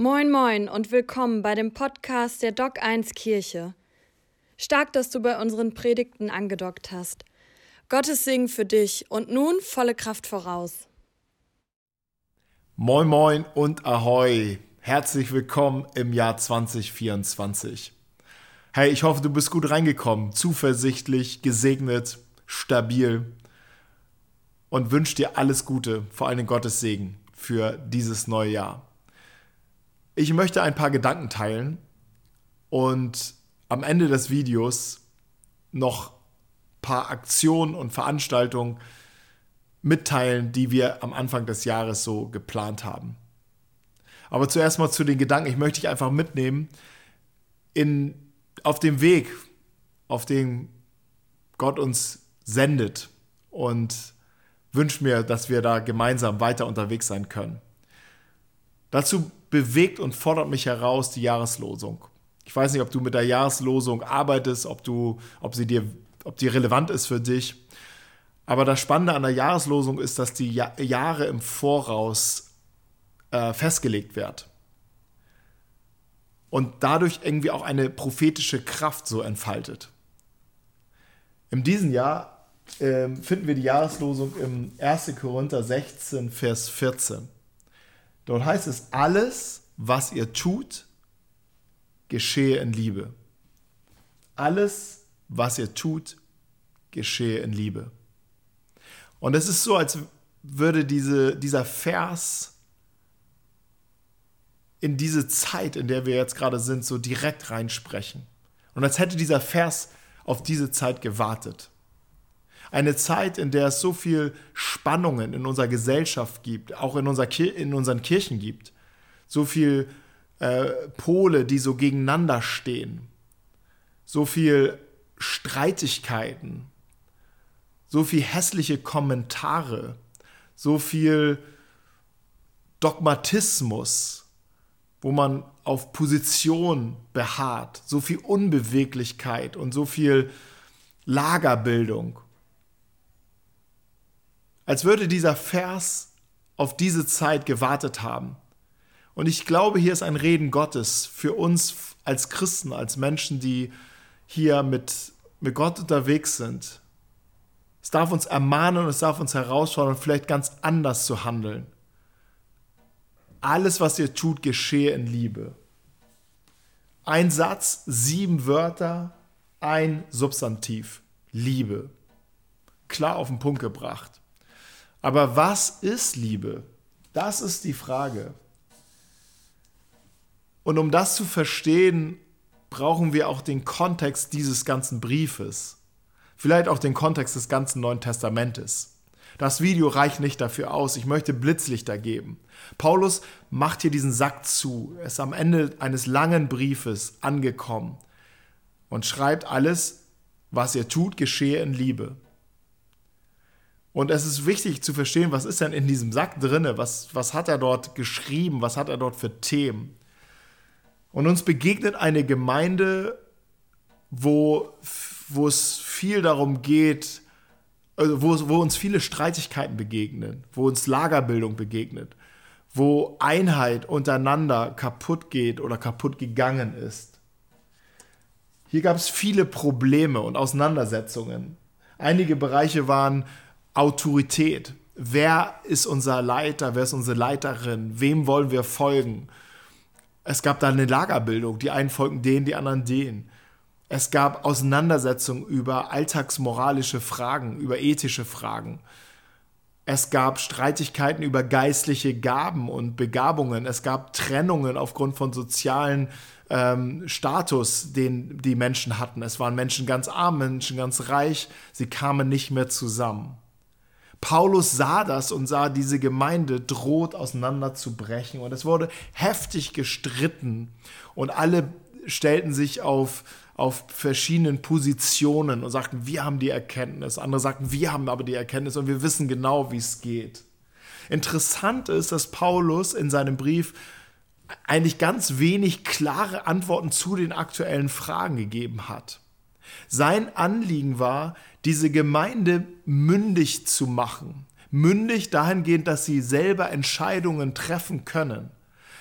Moin, moin und willkommen bei dem Podcast der Doc 1 Kirche. Stark, dass du bei unseren Predigten angedockt hast. Gottes Segen für dich und nun volle Kraft voraus. Moin, moin und ahoi. Herzlich willkommen im Jahr 2024. Hey, ich hoffe, du bist gut reingekommen, zuversichtlich, gesegnet, stabil und wünsche dir alles Gute, vor allem Gottes Segen für dieses neue Jahr. Ich möchte ein paar Gedanken teilen und am Ende des Videos noch ein paar Aktionen und Veranstaltungen mitteilen, die wir am Anfang des Jahres so geplant haben. Aber zuerst mal zu den Gedanken. Ich möchte dich einfach mitnehmen in, auf dem Weg, auf dem Gott uns sendet und wünsche mir, dass wir da gemeinsam weiter unterwegs sein können. Dazu bewegt und fordert mich heraus die Jahreslosung. Ich weiß nicht, ob du mit der Jahreslosung arbeitest, ob, du, ob, sie dir, ob die relevant ist für dich. Aber das Spannende an der Jahreslosung ist, dass die ja Jahre im Voraus äh, festgelegt wird. Und dadurch irgendwie auch eine prophetische Kraft so entfaltet. In diesem Jahr äh, finden wir die Jahreslosung im 1. Korinther 16, Vers 14. Dort heißt es, alles, was ihr tut, geschehe in Liebe. Alles, was ihr tut, geschehe in Liebe. Und es ist so, als würde diese, dieser Vers in diese Zeit, in der wir jetzt gerade sind, so direkt reinsprechen. Und als hätte dieser Vers auf diese Zeit gewartet. Eine Zeit, in der es so viel Spannungen in unserer Gesellschaft gibt, auch in, unserer in unseren Kirchen gibt. So viel äh, Pole, die so gegeneinander stehen. So viel Streitigkeiten. So viel hässliche Kommentare. So viel Dogmatismus, wo man auf Position beharrt. So viel Unbeweglichkeit und so viel Lagerbildung als würde dieser Vers auf diese Zeit gewartet haben. Und ich glaube, hier ist ein Reden Gottes für uns als Christen, als Menschen, die hier mit, mit Gott unterwegs sind. Es darf uns ermahnen und es darf uns herausfordern, vielleicht ganz anders zu handeln. Alles, was ihr tut, geschehe in Liebe. Ein Satz, sieben Wörter, ein Substantiv. Liebe. Klar auf den Punkt gebracht. Aber was ist Liebe? Das ist die Frage. Und um das zu verstehen, brauchen wir auch den Kontext dieses ganzen Briefes. Vielleicht auch den Kontext des ganzen Neuen Testamentes. Das Video reicht nicht dafür aus. Ich möchte Blitzlichter geben. Paulus macht hier diesen Sack zu. Er ist am Ende eines langen Briefes angekommen und schreibt alles, was ihr tut, geschehe in Liebe. Und es ist wichtig zu verstehen, was ist denn in diesem Sack drinne? Was, was hat er dort geschrieben? Was hat er dort für Themen? Und uns begegnet eine Gemeinde, wo, wo es viel darum geht, also wo, wo uns viele Streitigkeiten begegnen, wo uns Lagerbildung begegnet, wo Einheit untereinander kaputt geht oder kaputt gegangen ist. Hier gab es viele Probleme und Auseinandersetzungen. Einige Bereiche waren Autorität. Wer ist unser Leiter? Wer ist unsere Leiterin? Wem wollen wir folgen? Es gab da eine Lagerbildung. Die einen folgen denen, die anderen denen. Es gab Auseinandersetzungen über alltagsmoralische Fragen, über ethische Fragen. Es gab Streitigkeiten über geistliche Gaben und Begabungen. Es gab Trennungen aufgrund von sozialen ähm, Status, den die Menschen hatten. Es waren Menschen ganz arm, Menschen ganz reich. Sie kamen nicht mehr zusammen. Paulus sah das und sah, diese Gemeinde droht auseinanderzubrechen. Und es wurde heftig gestritten. Und alle stellten sich auf, auf verschiedenen Positionen und sagten, wir haben die Erkenntnis. Andere sagten, wir haben aber die Erkenntnis und wir wissen genau, wie es geht. Interessant ist, dass Paulus in seinem Brief eigentlich ganz wenig klare Antworten zu den aktuellen Fragen gegeben hat. Sein Anliegen war, diese Gemeinde mündig zu machen. Mündig dahingehend, dass sie selber Entscheidungen treffen können.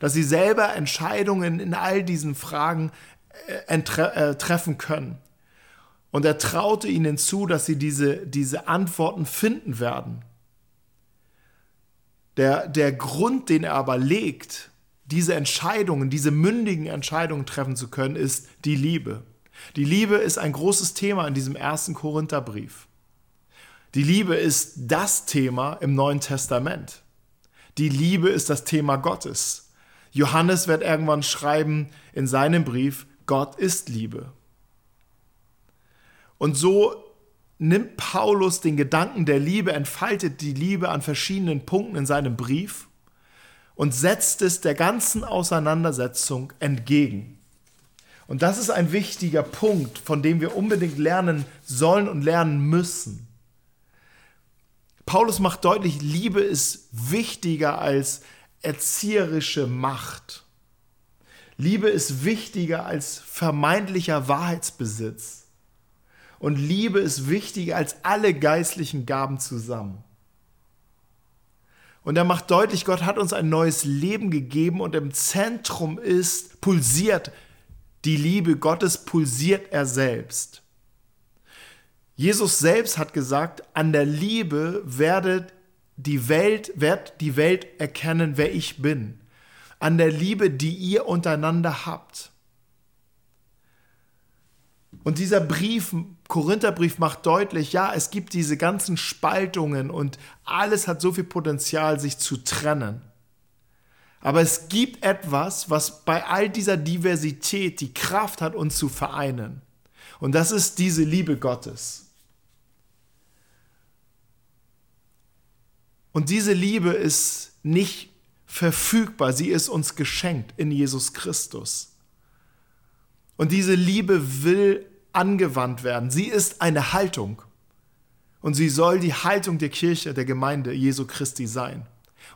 dass sie selber Entscheidungen in all diesen Fragen äh, äh, treffen können. Und er traute ihnen zu, dass sie diese, diese Antworten finden werden. Der, der Grund, den er aber legt, diese Entscheidungen, diese mündigen Entscheidungen treffen zu können, ist die Liebe. Die Liebe ist ein großes Thema in diesem ersten Korintherbrief. Die Liebe ist das Thema im Neuen Testament. Die Liebe ist das Thema Gottes. Johannes wird irgendwann schreiben in seinem Brief, Gott ist Liebe. Und so nimmt Paulus den Gedanken der Liebe, entfaltet die Liebe an verschiedenen Punkten in seinem Brief und setzt es der ganzen Auseinandersetzung entgegen. Und das ist ein wichtiger Punkt, von dem wir unbedingt lernen sollen und lernen müssen. Paulus macht deutlich, Liebe ist wichtiger als erzieherische Macht. Liebe ist wichtiger als vermeintlicher Wahrheitsbesitz. Und Liebe ist wichtiger als alle geistlichen Gaben zusammen. Und er macht deutlich, Gott hat uns ein neues Leben gegeben und im Zentrum ist, pulsiert die Liebe Gottes, pulsiert er selbst. Jesus selbst hat gesagt, an der Liebe werdet die Welt, wird die Welt erkennen, wer ich bin. An der Liebe, die ihr untereinander habt. Und dieser Brief, Korintherbrief macht deutlich, ja, es gibt diese ganzen Spaltungen und alles hat so viel Potenzial, sich zu trennen. Aber es gibt etwas, was bei all dieser Diversität die Kraft hat, uns zu vereinen. Und das ist diese Liebe Gottes. Und diese Liebe ist nicht verfügbar, sie ist uns geschenkt in Jesus Christus. Und diese Liebe will angewandt werden. Sie ist eine Haltung. Und sie soll die Haltung der Kirche, der Gemeinde Jesu Christi sein.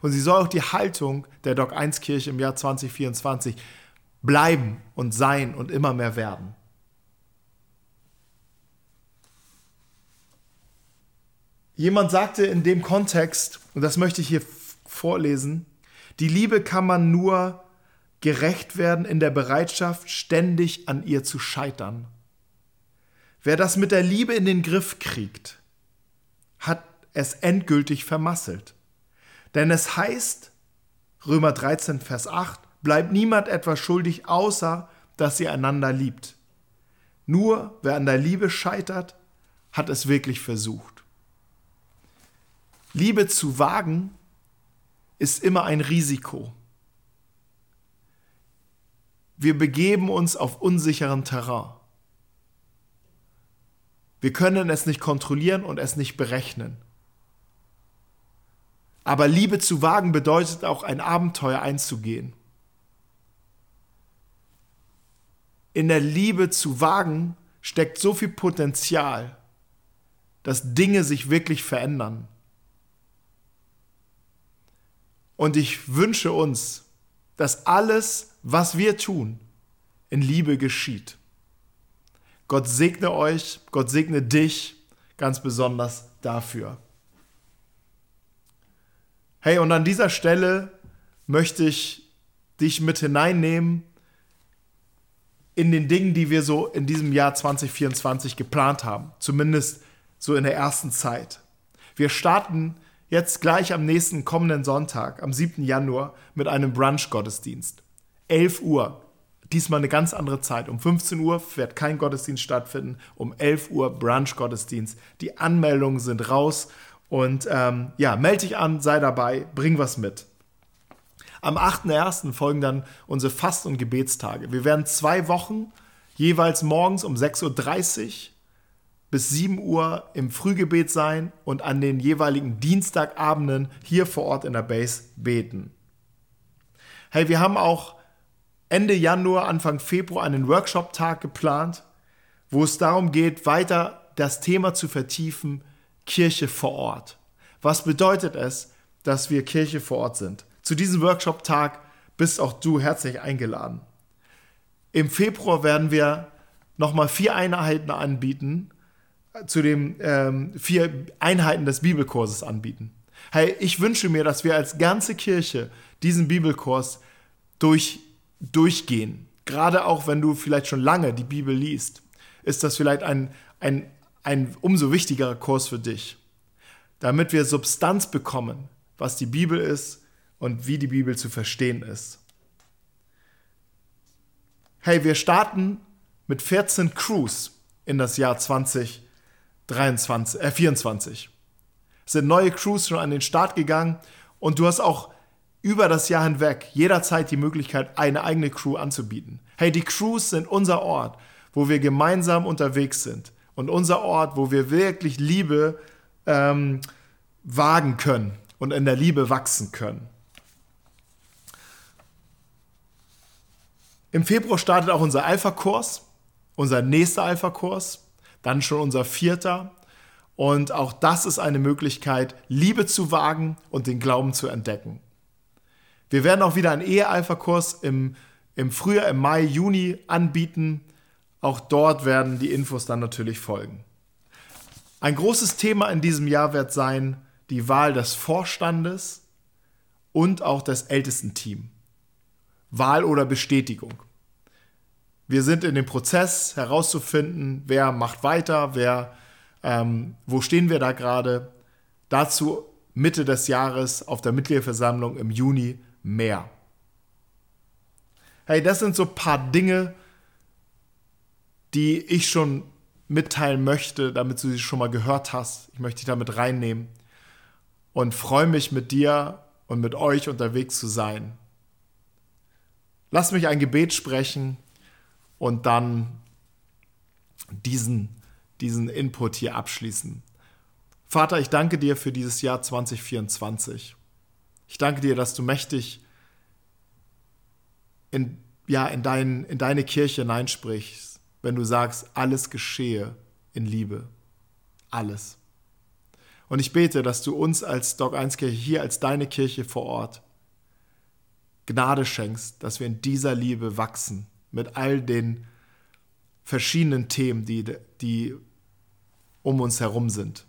Und sie soll auch die Haltung der Doc 1 Kirche im Jahr 2024 bleiben und sein und immer mehr werden. Jemand sagte in dem Kontext, und das möchte ich hier vorlesen, die Liebe kann man nur gerecht werden in der Bereitschaft, ständig an ihr zu scheitern. Wer das mit der Liebe in den Griff kriegt, hat es endgültig vermasselt. Denn es heißt, Römer 13, Vers 8, bleibt niemand etwas schuldig, außer dass ihr einander liebt. Nur wer an der Liebe scheitert, hat es wirklich versucht. Liebe zu wagen ist immer ein Risiko. Wir begeben uns auf unsicheren Terrain. Wir können es nicht kontrollieren und es nicht berechnen. Aber Liebe zu wagen bedeutet auch ein Abenteuer einzugehen. In der Liebe zu wagen steckt so viel Potenzial, dass Dinge sich wirklich verändern. Und ich wünsche uns, dass alles, was wir tun, in Liebe geschieht. Gott segne euch, Gott segne dich ganz besonders dafür. Hey, und an dieser Stelle möchte ich dich mit hineinnehmen in den Dingen, die wir so in diesem Jahr 2024 geplant haben, zumindest so in der ersten Zeit. Wir starten jetzt gleich am nächsten kommenden Sonntag, am 7. Januar, mit einem Brunch-Gottesdienst. 11 Uhr. Diesmal eine ganz andere Zeit. Um 15 Uhr wird kein Gottesdienst stattfinden. Um 11 Uhr Brunch-Gottesdienst. Die Anmeldungen sind raus. Und ähm, ja, melde dich an, sei dabei, bring was mit. Am 8.1. folgen dann unsere Fast- und Gebetstage. Wir werden zwei Wochen jeweils morgens um 6.30 Uhr bis 7 Uhr im Frühgebet sein und an den jeweiligen Dienstagabenden hier vor Ort in der Base beten. Hey, wir haben auch Ende Januar, Anfang Februar einen Workshop-Tag geplant, wo es darum geht, weiter das Thema zu vertiefen, Kirche vor Ort. Was bedeutet es, dass wir Kirche vor Ort sind? Zu diesem Workshop-Tag bist auch du herzlich eingeladen. Im Februar werden wir nochmal vier Einheiten anbieten, zu den ähm, vier Einheiten des Bibelkurses anbieten. Hey, ich wünsche mir, dass wir als ganze Kirche diesen Bibelkurs durch, durchgehen. Gerade auch wenn du vielleicht schon lange die Bibel liest, ist das vielleicht ein, ein, ein umso wichtigerer Kurs für dich, damit wir Substanz bekommen, was die Bibel ist und wie die Bibel zu verstehen ist. Hey, wir starten mit 14 Crews in das Jahr 2023, äh 24. Es sind neue Crews schon an den Start gegangen und du hast auch über das Jahr hinweg jederzeit die Möglichkeit, eine eigene Crew anzubieten. Hey, die Crews sind unser Ort, wo wir gemeinsam unterwegs sind und unser Ort, wo wir wirklich Liebe ähm, wagen können und in der Liebe wachsen können. Im Februar startet auch unser Alpha-Kurs, unser nächster Alpha-Kurs, dann schon unser vierter. Und auch das ist eine Möglichkeit, Liebe zu wagen und den Glauben zu entdecken. Wir werden auch wieder einen Ehe-Alpha-Kurs im, im Frühjahr, im Mai, Juni anbieten. Auch dort werden die Infos dann natürlich folgen. Ein großes Thema in diesem Jahr wird sein die Wahl des Vorstandes und auch des Ältestenteams. Wahl oder Bestätigung. Wir sind in dem Prozess herauszufinden, wer macht weiter, wer, ähm, wo stehen wir da gerade. Dazu Mitte des Jahres auf der Mitgliederversammlung im Juni mehr. Hey, das sind so ein paar Dinge, die ich schon mitteilen möchte, damit du sie schon mal gehört hast. Ich möchte dich damit reinnehmen und freue mich mit dir und mit euch unterwegs zu sein. Lass mich ein Gebet sprechen und dann diesen, diesen Input hier abschließen. Vater, ich danke dir für dieses Jahr 2024. Ich danke dir, dass du mächtig in, ja, in, dein, in deine Kirche hineinsprichst, wenn du sagst, alles geschehe in Liebe. Alles. Und ich bete, dass du uns als Dog 1 Kirche hier als deine Kirche vor Ort Gnade schenkst, dass wir in dieser Liebe wachsen mit all den verschiedenen Themen, die, die um uns herum sind.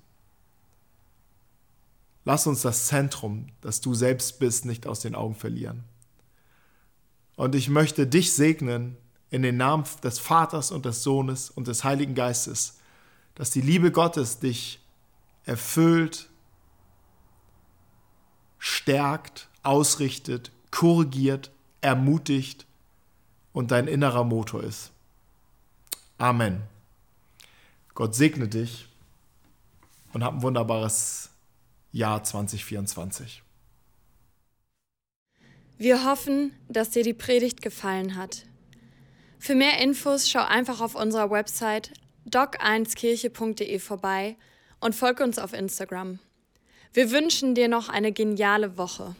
Lass uns das Zentrum, das du selbst bist, nicht aus den Augen verlieren. Und ich möchte dich segnen in den Namen des Vaters und des Sohnes und des Heiligen Geistes, dass die Liebe Gottes dich erfüllt, stärkt, ausrichtet, korrigiert, ermutigt und dein innerer Motor ist. Amen. Gott segne dich und hab ein wunderbares Jahr 2024. Wir hoffen, dass dir die Predigt gefallen hat. Für mehr Infos schau einfach auf unserer Website doc1kirche.de vorbei und folge uns auf Instagram. Wir wünschen dir noch eine geniale Woche.